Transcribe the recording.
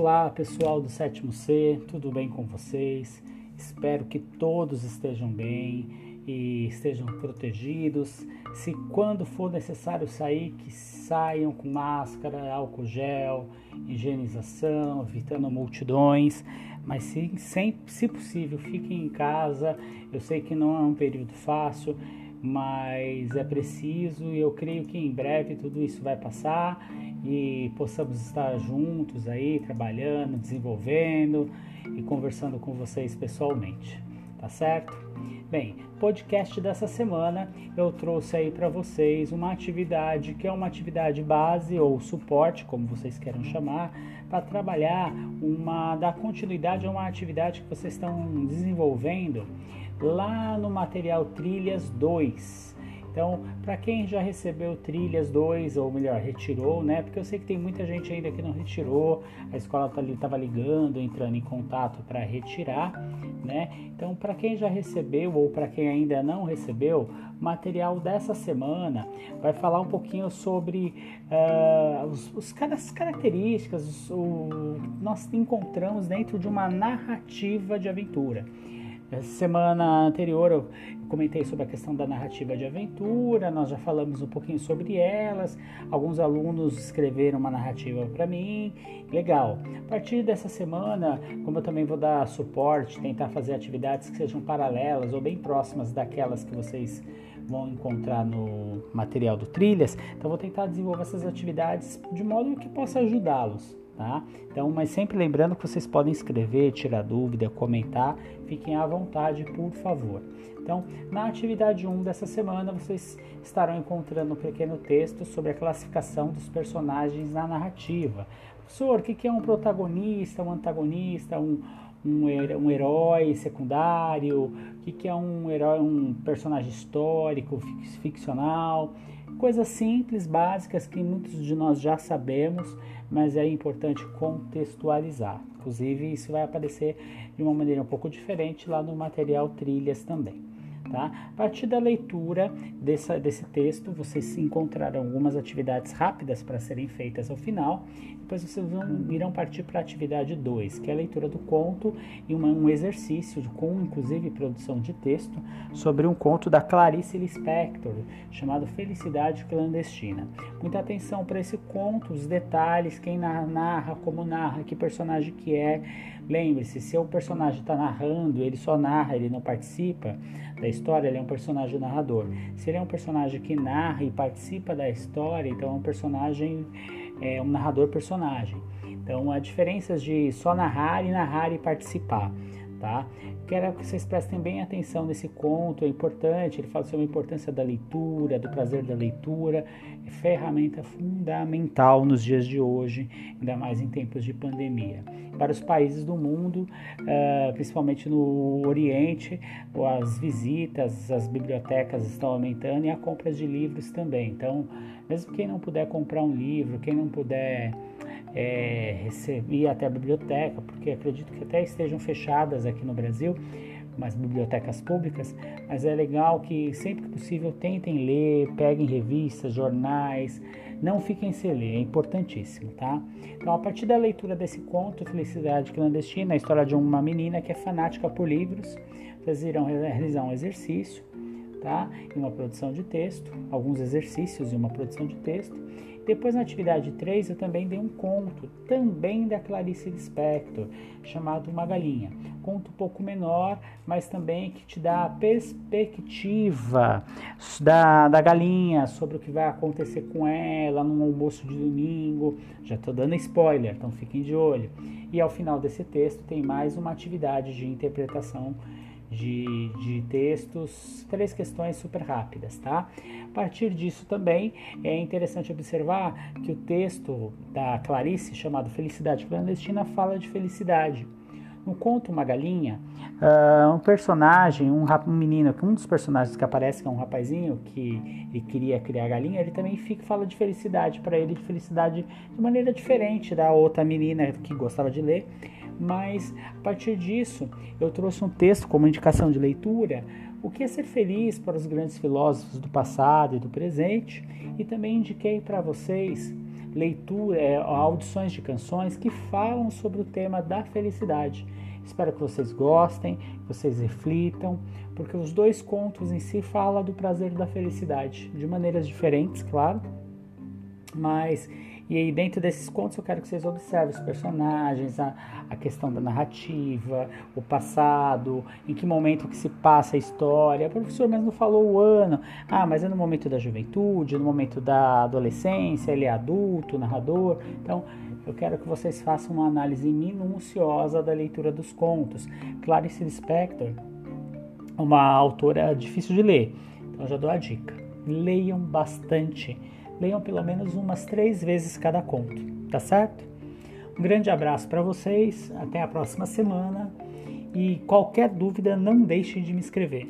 Olá, pessoal do sétimo C, tudo bem com vocês? Espero que todos estejam bem e estejam protegidos. Se quando for necessário sair, que saiam com máscara, álcool gel, higienização, evitando multidões. Mas se, sempre, se possível, fiquem em casa. Eu sei que não é um período fácil, mas é preciso e eu creio que em breve tudo isso vai passar e possamos estar juntos aí, trabalhando, desenvolvendo e conversando com vocês pessoalmente, tá certo? Bem, podcast dessa semana eu trouxe aí para vocês uma atividade que é uma atividade base ou suporte, como vocês queiram chamar, para trabalhar uma dar continuidade a uma atividade que vocês estão desenvolvendo lá no material Trilhas 2 então, para quem já recebeu trilhas 2, ou melhor, retirou, né? Porque eu sei que tem muita gente ainda que não retirou, a escola estava tá ligando, entrando em contato para retirar, né? Então, para quem já recebeu ou para quem ainda não recebeu, material dessa semana vai falar um pouquinho sobre uh, os, os, as características o, nós encontramos dentro de uma narrativa de aventura. Semana anterior eu comentei sobre a questão da narrativa de aventura, nós já falamos um pouquinho sobre elas. Alguns alunos escreveram uma narrativa para mim. Legal. A partir dessa semana, como eu também vou dar suporte, tentar fazer atividades que sejam paralelas ou bem próximas daquelas que vocês vão encontrar no material do Trilhas, então vou tentar desenvolver essas atividades de modo que possa ajudá-los tá? Então, mas sempre lembrando que vocês podem escrever, tirar dúvida, comentar, fiquem à vontade, por favor. Então, na atividade 1 dessa semana, vocês estarão encontrando um pequeno texto sobre a classificação dos personagens na narrativa. Professor, o que é um protagonista, um antagonista, um, um, um herói secundário? O que é um herói, um personagem histórico, ficcional? Coisas simples, básicas que muitos de nós já sabemos, mas é importante contextualizar. Inclusive, isso vai aparecer de uma maneira um pouco diferente lá no material Trilhas também. Tá? A partir da leitura dessa, desse texto, vocês encontrarão algumas atividades rápidas para serem feitas ao final. Depois vocês vão, irão partir para a atividade 2, que é a leitura do conto e uma, um exercício com, inclusive, produção de texto sobre um conto da Clarice Lispector, chamado Felicidade Clandestina. Muita atenção para esse conto, os detalhes, quem narra, como narra, que personagem que é. Lembre-se, se o personagem está narrando, ele só narra, ele não participa da história, ele é um personagem narrador. Se ele é um personagem que narra e participa da história, então é um personagem, é um narrador personagem. Então há diferenças de só narrar e narrar e participar, tá? Quero que vocês prestem bem atenção nesse conto, é importante. Ele fala sobre a importância da leitura, do prazer da leitura, é ferramenta fundamental nos dias de hoje, ainda mais em tempos de pandemia. Para os países do mundo, uh, principalmente no Oriente, as visitas, as bibliotecas estão aumentando e a compra de livros também. Então, mesmo quem não puder comprar um livro, quem não puder é, até a biblioteca, porque acredito que até estejam fechadas aqui no Brasil, mas bibliotecas públicas, mas é legal que sempre que possível tentem ler, peguem revistas, jornais, não fiquem sem ler, é importantíssimo, tá? Então, a partir da leitura desse conto, Felicidade Clandestina, a história de uma menina que é fanática por livros, vocês irão realizar um exercício, tá? E uma produção de texto, alguns exercícios e uma produção de texto, depois, na atividade 3, eu também dei um conto, também da Clarice Lispector, chamado Uma Galinha. Conto um pouco menor, mas também que te dá a perspectiva da, da galinha, sobre o que vai acontecer com ela no almoço de domingo. Já estou dando spoiler, então fiquem de olho. E ao final desse texto tem mais uma atividade de interpretação de, de textos, três questões super rápidas, tá? A partir disso também é interessante observar que o texto da Clarice, chamado Felicidade Clandestina, fala de felicidade. No conto Uma Galinha, uh, um personagem, um, um, menino, um dos personagens que aparece, que é um rapazinho que queria criar galinha, ele também fica, fala de felicidade para ele, de felicidade de maneira diferente da outra menina que gostava de ler mas a partir disso eu trouxe um texto como indicação de leitura, o que é ser feliz para os grandes filósofos do passado e do presente, e também indiquei para vocês leitura, é, audições de canções que falam sobre o tema da felicidade. Espero que vocês gostem, que vocês reflitam, porque os dois contos em si falam do prazer e da felicidade, de maneiras diferentes, claro, mas e aí, dentro desses contos, eu quero que vocês observem os personagens, a, a questão da narrativa, o passado, em que momento que se passa a história. O professor mas não falou o ano. Ah, mas é no momento da juventude, no momento da adolescência, ele é adulto, narrador. Então, eu quero que vocês façam uma análise minuciosa da leitura dos contos. Clarice Lispector, uma autora difícil de ler, então já dou a dica. Leiam bastante leiam pelo menos umas três vezes cada conto, tá certo? Um grande abraço para vocês, até a próxima semana e qualquer dúvida não deixe de me escrever.